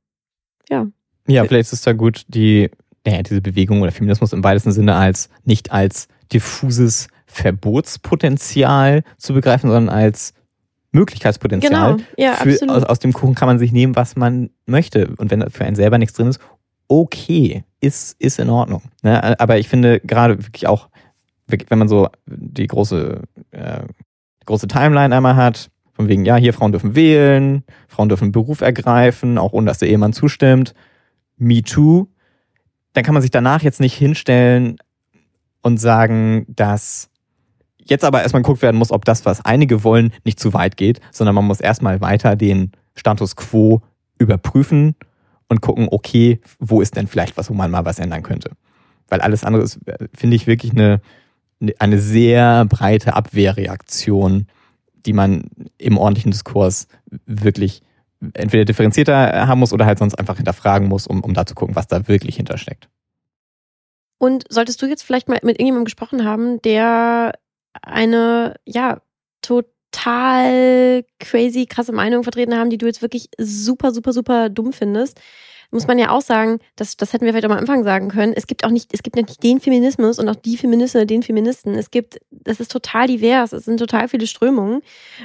Speaker 1: ja.
Speaker 2: Ja, vielleicht ist es da gut, die, naja, diese Bewegung oder Feminismus im weitesten Sinne als nicht als diffuses Verbotspotenzial zu begreifen, sondern als Möglichkeitspotenzial.
Speaker 1: Genau, ja,
Speaker 2: für,
Speaker 1: absolut.
Speaker 2: Aus, aus dem Kuchen kann man sich nehmen, was man möchte. Und wenn für einen selber nichts drin ist, okay, ist, ist in Ordnung. Ne? Aber ich finde gerade wirklich auch, wenn man so die große, äh, große Timeline einmal hat, von wegen, ja, hier Frauen dürfen wählen, Frauen dürfen Beruf ergreifen, auch ohne dass der Ehemann zustimmt, Me Too, dann kann man sich danach jetzt nicht hinstellen und sagen, dass jetzt aber erstmal geguckt werden muss, ob das, was einige wollen, nicht zu weit geht, sondern man muss erstmal weiter den Status quo überprüfen und gucken, okay, wo ist denn vielleicht was, wo man mal was ändern könnte. Weil alles andere ist, finde ich, wirklich eine, eine sehr breite Abwehrreaktion, die man im ordentlichen Diskurs wirklich entweder differenzierter haben muss oder halt sonst einfach hinterfragen muss, um, um da zu gucken, was da wirklich hintersteckt.
Speaker 1: Und solltest du jetzt vielleicht mal mit irgendjemandem gesprochen haben, der eine, ja, total crazy, krasse Meinung vertreten haben, die du jetzt wirklich super, super, super dumm findest, muss man ja auch sagen, das, das hätten wir vielleicht am Anfang sagen können, es gibt auch nicht, es gibt nicht den Feminismus und auch die Feministin den Feministen. Es gibt, das ist total divers, es sind total viele Strömungen.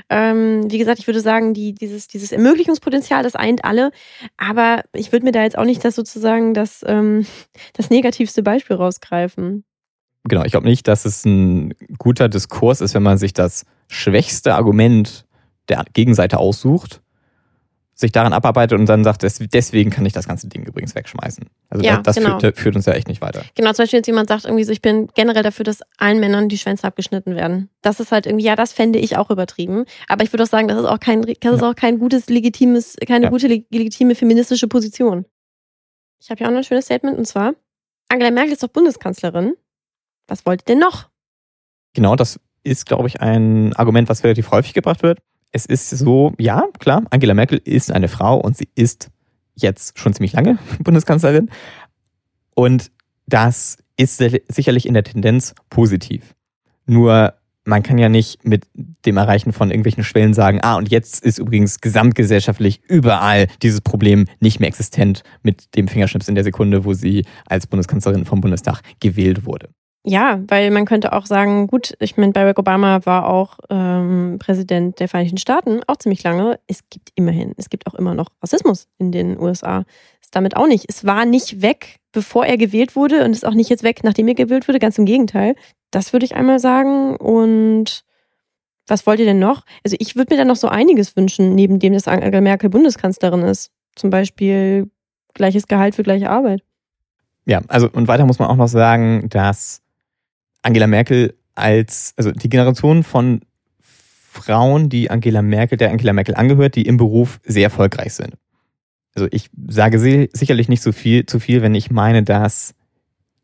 Speaker 1: Ähm, wie gesagt, ich würde sagen, die, dieses, dieses Ermöglichungspotenzial, das eint alle, aber ich würde mir da jetzt auch nicht das sozusagen das, ähm, das negativste Beispiel rausgreifen.
Speaker 2: Genau, ich glaube nicht, dass es ein guter Diskurs ist, wenn man sich das schwächste Argument der Gegenseite aussucht sich daran abarbeitet und dann sagt, deswegen kann ich das ganze Ding übrigens wegschmeißen. Also
Speaker 1: ja,
Speaker 2: das,
Speaker 1: genau.
Speaker 2: führt, führt, uns ja echt nicht weiter.
Speaker 1: Genau, zum Beispiel jetzt jemand sagt irgendwie so, ich bin generell dafür, dass allen Männern die Schwänze abgeschnitten werden. Das ist halt irgendwie, ja, das fände ich auch übertrieben. Aber ich würde auch sagen, das ist auch kein, das ist auch kein gutes, legitimes, keine ja. gute, legitime feministische Position. Ich habe ja auch noch ein schönes Statement und zwar, Angela Merkel ist doch Bundeskanzlerin. Was wollt ihr denn noch?
Speaker 2: Genau, das ist, glaube ich, ein Argument, was relativ häufig gebracht wird es ist so, ja, klar, Angela Merkel ist eine Frau und sie ist jetzt schon ziemlich lange Bundeskanzlerin. Und das ist sicherlich in der Tendenz positiv. Nur man kann ja nicht mit dem Erreichen von irgendwelchen Schwellen sagen, ah, und jetzt ist übrigens gesamtgesellschaftlich überall dieses Problem nicht mehr existent mit dem Fingerschnips in der Sekunde, wo sie als Bundeskanzlerin vom Bundestag gewählt wurde.
Speaker 1: Ja, weil man könnte auch sagen, gut, ich meine, Barack Obama war auch ähm, Präsident der Vereinigten Staaten, auch ziemlich lange. Es gibt immerhin, es gibt auch immer noch Rassismus in den USA. Ist damit auch nicht. Es war nicht weg, bevor er gewählt wurde und ist auch nicht jetzt weg, nachdem er gewählt wurde. Ganz im Gegenteil. Das würde ich einmal sagen. Und was wollt ihr denn noch? Also ich würde mir da noch so einiges wünschen, neben dem, dass Angela Merkel Bundeskanzlerin ist. Zum Beispiel gleiches Gehalt für gleiche Arbeit.
Speaker 2: Ja, also und weiter muss man auch noch sagen, dass Angela Merkel als, also die Generation von Frauen, die Angela Merkel, der Angela Merkel angehört, die im Beruf sehr erfolgreich sind. Also ich sage sicherlich nicht so viel zu viel, wenn ich meine, dass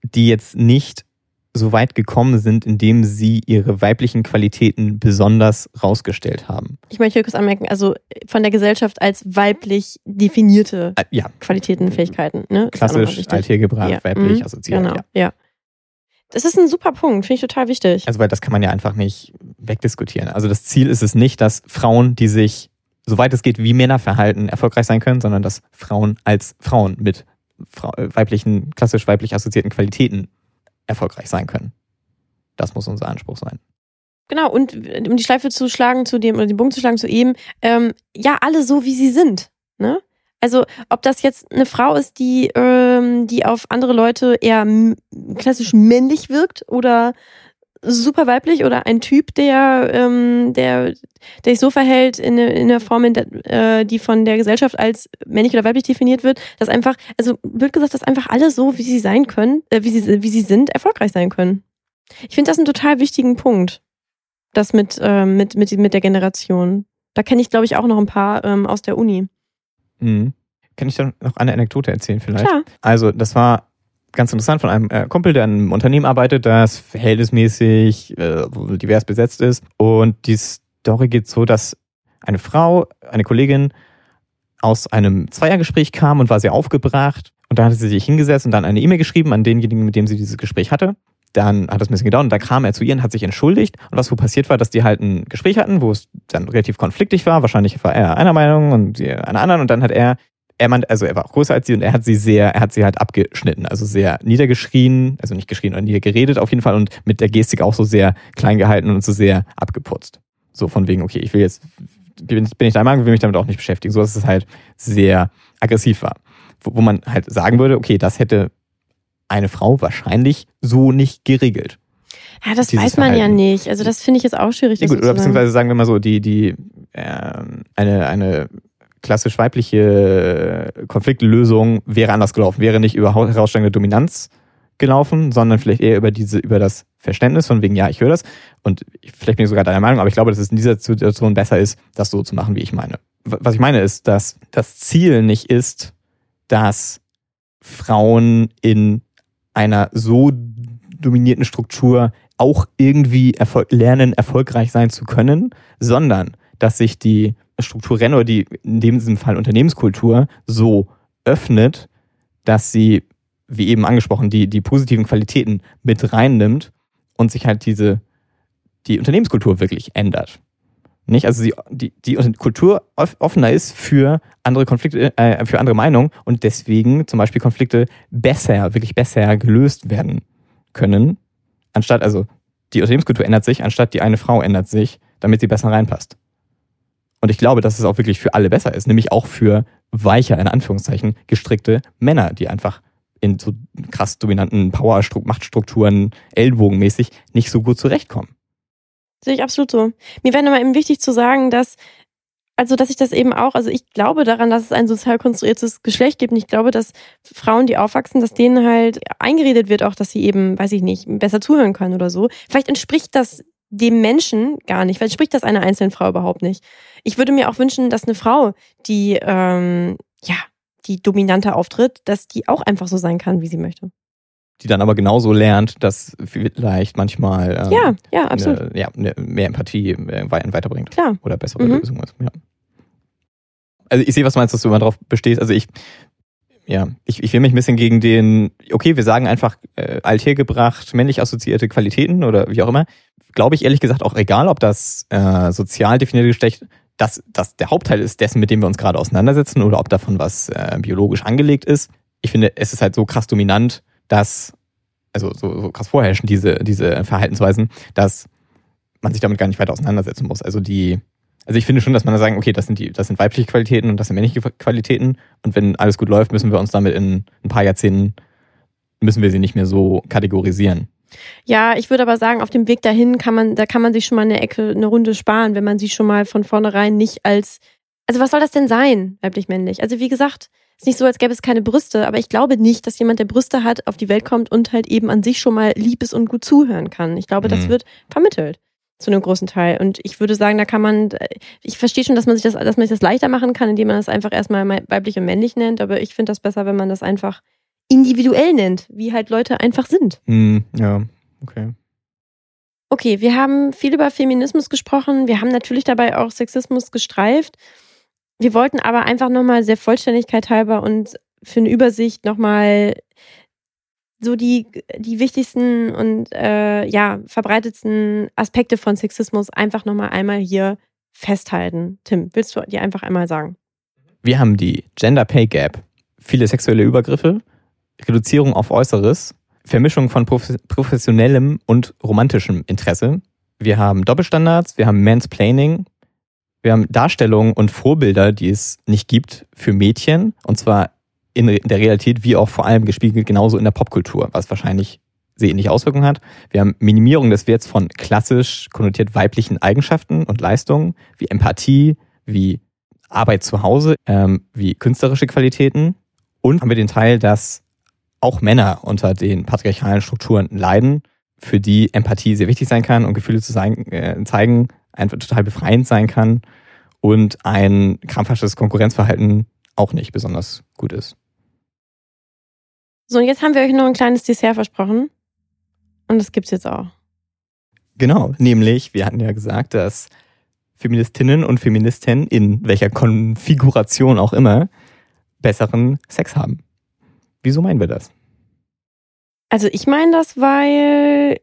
Speaker 2: die jetzt nicht so weit gekommen sind, indem sie ihre weiblichen Qualitäten besonders rausgestellt haben.
Speaker 1: Ich möchte hier kurz anmerken, also von der Gesellschaft als weiblich definierte äh, ja. Qualitäten, Fähigkeiten. Ne?
Speaker 2: Klassisch, althergebracht, ja. weiblich mhm. assoziiert.
Speaker 1: Genau, ja. ja. Das ist ein super Punkt, finde ich total wichtig.
Speaker 2: Also, weil das kann man ja einfach nicht wegdiskutieren. Also, das Ziel ist es nicht, dass Frauen, die sich, soweit es geht, wie Männer verhalten, erfolgreich sein können, sondern dass Frauen als Frauen mit äh, weiblichen, klassisch weiblich assoziierten Qualitäten erfolgreich sein können. Das muss unser Anspruch sein.
Speaker 1: Genau, und um die Schleife zu schlagen zu dem, oder den Bogen zu schlagen zu eben, ähm, ja, alle so, wie sie sind. Ne? Also ob das jetzt eine Frau ist, die, ähm, die auf andere Leute eher klassisch männlich wirkt oder super weiblich oder ein Typ, der, ähm, der, der sich so verhält in, in der Form, in der, äh, die von der Gesellschaft als männlich oder weiblich definiert wird, dass einfach, also wird gesagt, dass einfach alle so, wie sie sein können, äh, wie, sie, wie sie sind, erfolgreich sein können. Ich finde das einen total wichtigen Punkt. Das mit, äh, mit, mit, mit der Generation. Da kenne ich, glaube ich, auch noch ein paar ähm, aus der Uni.
Speaker 2: Mhm. Kann ich dann noch eine Anekdote erzählen vielleicht?
Speaker 1: Klar.
Speaker 2: Also, das war ganz interessant von einem äh, Kumpel, der in einem Unternehmen arbeitet, das verhältnismäßig äh, divers besetzt ist. Und die Story geht so, dass eine Frau, eine Kollegin aus einem Zweiergespräch kam und war sehr aufgebracht. Und da hatte sie sich hingesetzt und dann eine E-Mail geschrieben an denjenigen, mit dem sie dieses Gespräch hatte. Dann hat es ein bisschen gedauert und da kam er zu ihr und hat sich entschuldigt. Und was wo passiert war, dass die halt ein Gespräch hatten, wo es dann relativ konfliktig war. Wahrscheinlich war er einer Meinung und sie einer anderen. Und dann hat er, er meint, also er war auch größer als sie und er hat sie sehr, er hat sie halt abgeschnitten. Also sehr niedergeschrien, also nicht geschrien, sondern niedergeredet auf jeden Fall und mit der Gestik auch so sehr klein gehalten und so sehr abgeputzt. So von wegen, okay, ich will jetzt, bin, bin ich der Meinung, will mich damit auch nicht beschäftigen. So dass es halt sehr aggressiv war. Wo, wo man halt sagen würde, okay, das hätte eine Frau wahrscheinlich so nicht geregelt.
Speaker 1: Ja, das weiß man Verhalten. ja nicht. Also das finde ich jetzt auch schwierig.
Speaker 2: Ja, gut, oder beziehungsweise sagen wir mal so, die, die äh, eine, eine klassisch weibliche Konfliktlösung wäre anders gelaufen, wäre nicht über heraussteigende Dominanz gelaufen, sondern vielleicht eher über diese, über das Verständnis von wegen, ja, ich höre das. Und vielleicht bin ich sogar deiner Meinung, aber ich glaube, dass es in dieser Situation besser ist, das so zu machen, wie ich meine. Was ich meine ist, dass das Ziel nicht ist, dass Frauen in einer so dominierten Struktur auch irgendwie erfol lernen, erfolgreich sein zu können, sondern dass sich die Struktur oder die in diesem Fall Unternehmenskultur so öffnet, dass sie, wie eben angesprochen, die, die positiven Qualitäten mit reinnimmt und sich halt diese, die Unternehmenskultur wirklich ändert. Nicht? Also die, die, die Kultur offener ist für andere Konflikte, äh, für andere Meinungen und deswegen zum Beispiel Konflikte besser, wirklich besser gelöst werden können, anstatt, also die Unternehmenskultur ändert sich, anstatt die eine Frau ändert sich, damit sie besser reinpasst. Und ich glaube, dass es auch wirklich für alle besser ist, nämlich auch für weicher, in Anführungszeichen, gestrickte Männer, die einfach in so krass dominanten Power-Machtstrukturen, Ellbogenmäßig nicht so gut zurechtkommen.
Speaker 1: Sehe ich absolut so. Mir wäre nochmal eben wichtig zu sagen, dass, also, dass ich das eben auch, also ich glaube daran, dass es ein sozial konstruiertes Geschlecht gibt. Und ich glaube, dass Frauen, die aufwachsen, dass denen halt eingeredet wird auch, dass sie eben, weiß ich nicht, besser zuhören können oder so. Vielleicht entspricht das dem Menschen gar nicht. Vielleicht entspricht das einer einzelnen Frau überhaupt nicht. Ich würde mir auch wünschen, dass eine Frau, die, ähm, ja, die dominanter auftritt, dass die auch einfach so sein kann, wie sie möchte.
Speaker 2: Die dann aber genauso lernt, dass vielleicht manchmal ähm,
Speaker 1: ja, ja, absolut.
Speaker 2: Eine, ja, eine mehr Empathie äh, weiterbringt.
Speaker 1: Klar.
Speaker 2: Oder bessere mhm. Lösungen. Ja. Also ich sehe, was du meinst, dass du immer darauf bestehst. Also ich, ja, ich, ich will mich ein bisschen gegen den, okay, wir sagen einfach äh, althergebracht, männlich assoziierte Qualitäten oder wie auch immer. Glaube ich ehrlich gesagt auch egal, ob das äh, sozial definierte Geschlecht dass das der Hauptteil ist dessen, mit dem wir uns gerade auseinandersetzen oder ob davon was äh, biologisch angelegt ist. Ich finde, es ist halt so krass dominant, dass, also so, so krass vorherrschen diese, diese Verhaltensweisen, dass man sich damit gar nicht weiter auseinandersetzen muss. Also die, also ich finde schon, dass man da sagen, okay, das sind die, das sind weibliche Qualitäten und das sind männliche Qualitäten. Und wenn alles gut läuft, müssen wir uns damit in ein paar Jahrzehnten, müssen wir sie nicht mehr so kategorisieren.
Speaker 1: Ja, ich würde aber sagen, auf dem Weg dahin kann man, da kann man sich schon mal eine Ecke, eine Runde sparen, wenn man sie schon mal von vornherein nicht als, also was soll das denn sein, weiblich-männlich? Also wie gesagt, ist nicht so, als gäbe es keine Brüste, aber ich glaube nicht, dass jemand, der Brüste hat, auf die Welt kommt und halt eben an sich schon mal lieb ist und gut zuhören kann. Ich glaube, das mhm. wird vermittelt zu einem großen Teil. Und ich würde sagen, da kann man, ich verstehe schon, dass man sich das, dass man sich das leichter machen kann, indem man das einfach erstmal weiblich und männlich nennt, aber ich finde das besser, wenn man das einfach individuell nennt, wie halt Leute einfach sind.
Speaker 2: Mm, ja, okay.
Speaker 1: Okay, wir haben viel über Feminismus gesprochen. Wir haben natürlich dabei auch Sexismus gestreift. Wir wollten aber einfach nochmal sehr Vollständigkeit halber und für eine Übersicht nochmal so die, die wichtigsten und äh, ja, verbreitetsten Aspekte von Sexismus einfach nochmal einmal hier festhalten. Tim, willst du dir einfach einmal sagen?
Speaker 2: Wir haben die Gender Pay Gap, viele sexuelle Übergriffe, Reduzierung auf Äußeres, Vermischung von professionellem und romantischem Interesse. Wir haben Doppelstandards, wir haben Mansplaining, wir haben Darstellungen und Vorbilder, die es nicht gibt für Mädchen, und zwar in der Realität wie auch vor allem gespiegelt genauso in der Popkultur, was wahrscheinlich sehr ähnliche Auswirkungen hat. Wir haben Minimierung des Werts von klassisch konnotiert weiblichen Eigenschaften und Leistungen, wie Empathie, wie Arbeit zu Hause, ähm, wie künstlerische Qualitäten. Und haben wir den Teil, dass auch Männer unter den patriarchalen Strukturen leiden, für die Empathie sehr wichtig sein kann und Gefühle zu sein, äh, zeigen einfach total befreiend sein kann und ein krampfhaftes Konkurrenzverhalten auch nicht besonders gut ist.
Speaker 1: So, und jetzt haben wir euch noch ein kleines Dessert versprochen. Und das gibt's jetzt auch.
Speaker 2: Genau, nämlich, wir hatten ja gesagt, dass Feministinnen und Feministen in welcher Konfiguration auch immer besseren Sex haben. Wieso meinen wir das?
Speaker 1: Also ich meine das, weil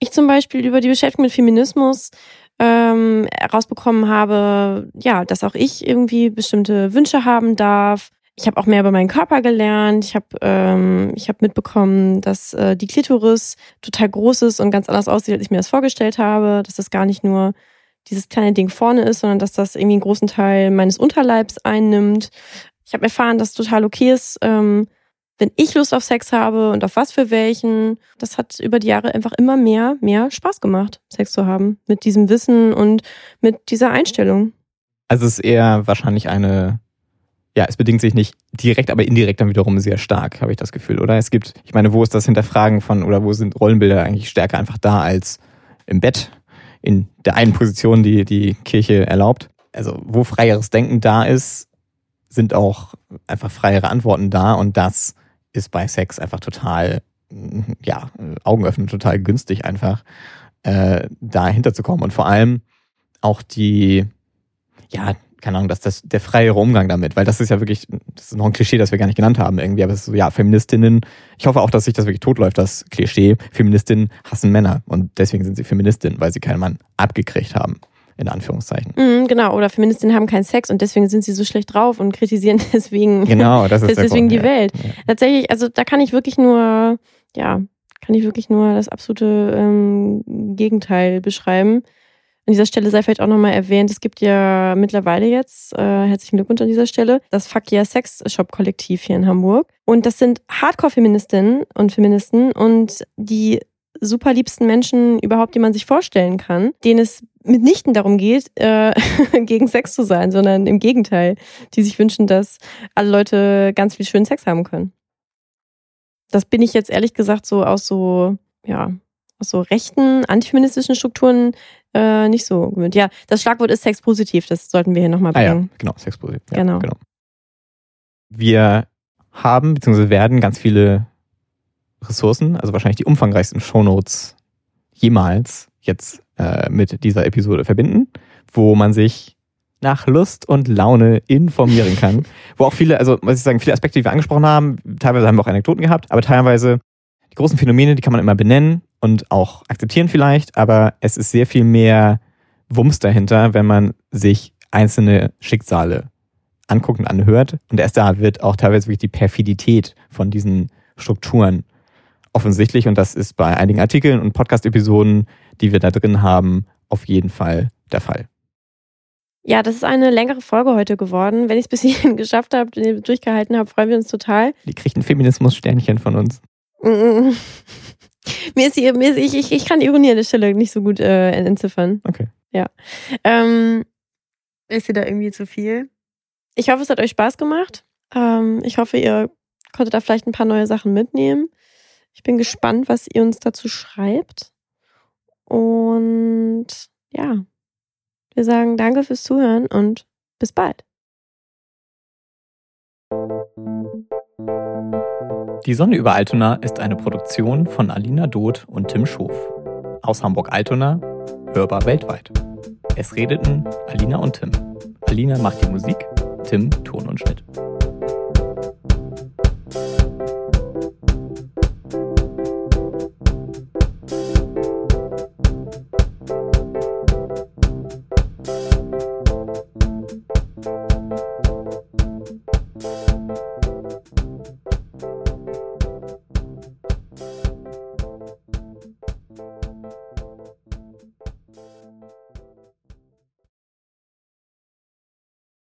Speaker 1: ich zum Beispiel über die Beschäftigung mit Feminismus ähm, herausbekommen habe, ja, dass auch ich irgendwie bestimmte Wünsche haben darf. Ich habe auch mehr über meinen Körper gelernt. Ich habe ähm, ich hab mitbekommen, dass äh, die Klitoris total groß ist und ganz anders aussieht, als ich mir das vorgestellt habe. Dass das gar nicht nur dieses kleine Ding vorne ist, sondern dass das irgendwie einen großen Teil meines Unterleibs einnimmt. Ich habe erfahren, dass es total okay ist, ähm, wenn ich Lust auf Sex habe und auf was für welchen. Das hat über die Jahre einfach immer mehr, mehr Spaß gemacht, Sex zu haben. Mit diesem Wissen und mit dieser Einstellung.
Speaker 2: Also es ist eher wahrscheinlich eine, ja, es bedingt sich nicht direkt, aber indirekt dann wiederum sehr stark, habe ich das Gefühl, oder? Es gibt, ich meine, wo ist das Hinterfragen von, oder wo sind Rollenbilder eigentlich stärker einfach da als im Bett, in der einen Position, die die Kirche erlaubt? Also wo freieres Denken da ist, sind auch einfach freiere Antworten da und das ist bei Sex einfach total, ja, Augen öffnen, total günstig einfach, äh, dahinter zu kommen. Und vor allem auch die, ja, keine Ahnung, dass das der freiere Umgang damit, weil das ist ja wirklich, das ist noch ein Klischee, das wir gar nicht genannt haben irgendwie, aber es ist so, ja, Feministinnen, ich hoffe auch, dass sich das wirklich totläuft, das Klischee, Feministinnen hassen Männer und deswegen sind sie Feministinnen, weil sie keinen Mann abgekriegt haben. In Anführungszeichen.
Speaker 1: Mhm, genau, oder Feministinnen haben keinen Sex und deswegen sind sie so schlecht drauf und kritisieren deswegen,
Speaker 2: Genau, das ist
Speaker 1: deswegen
Speaker 2: Grund,
Speaker 1: die
Speaker 2: ja.
Speaker 1: Welt.
Speaker 2: Ja.
Speaker 1: Tatsächlich, also da kann ich wirklich nur, ja, kann ich wirklich nur das absolute ähm, Gegenteil beschreiben. An dieser Stelle sei vielleicht auch nochmal erwähnt, es gibt ja mittlerweile jetzt, äh, herzlichen Glückwunsch an dieser Stelle, das Fuck Yeah Sex Shop Kollektiv hier in Hamburg. Und das sind Hardcore-Feministinnen und Feministen und die super liebsten Menschen überhaupt, die man sich vorstellen kann, denen es mitnichten darum geht, äh, gegen Sex zu sein, sondern im Gegenteil, die sich wünschen, dass alle Leute ganz viel schönen Sex haben können. Das bin ich jetzt ehrlich gesagt so aus so, ja, aus so rechten, antifeministischen Strukturen äh, nicht so gewöhnt. Ja, das Schlagwort ist sexpositiv, das sollten wir hier nochmal
Speaker 2: Ah ja,
Speaker 1: bringen.
Speaker 2: genau, Sexpositiv. Ja,
Speaker 1: Genau.
Speaker 2: Wir haben bzw. werden ganz viele Ressourcen, also wahrscheinlich die umfangreichsten Shownotes jemals jetzt äh, mit dieser Episode verbinden, wo man sich nach Lust und Laune informieren kann. wo auch viele, also was ich sagen, viele Aspekte, die wir angesprochen haben, teilweise haben wir auch Anekdoten gehabt, aber teilweise die großen Phänomene, die kann man immer benennen und auch akzeptieren vielleicht, aber es ist sehr viel mehr Wumms dahinter, wenn man sich einzelne Schicksale anguckt und anhört. Und erst da wird auch teilweise wirklich die Perfidität von diesen Strukturen offensichtlich. Und das ist bei einigen Artikeln und Podcast-Episoden, die wir da drin haben, auf jeden Fall der Fall.
Speaker 1: Ja, das ist eine längere Folge heute geworden. Wenn ich es bis hierhin geschafft habe, durchgehalten habe, freuen wir uns total.
Speaker 2: Die kriegt ein Feminismus-Sternchen von uns.
Speaker 1: Mir ist, die, mir ist ich, ich, ich kann die Ironie an der Stelle nicht so gut äh, entziffern.
Speaker 2: Okay.
Speaker 1: Ähm, ist dir da irgendwie zu viel? Ich hoffe, es hat euch Spaß gemacht. Ähm, ich hoffe, ihr konntet da vielleicht ein paar neue Sachen mitnehmen. Ich bin gespannt, was ihr uns dazu schreibt. Und ja, wir sagen danke fürs Zuhören und bis bald.
Speaker 2: Die Sonne über Altona ist eine Produktion von Alina Doth und Tim Schof. Aus Hamburg-Altona, hörbar weltweit. Es redeten Alina und Tim. Alina macht die Musik, Tim Ton und Schnitt.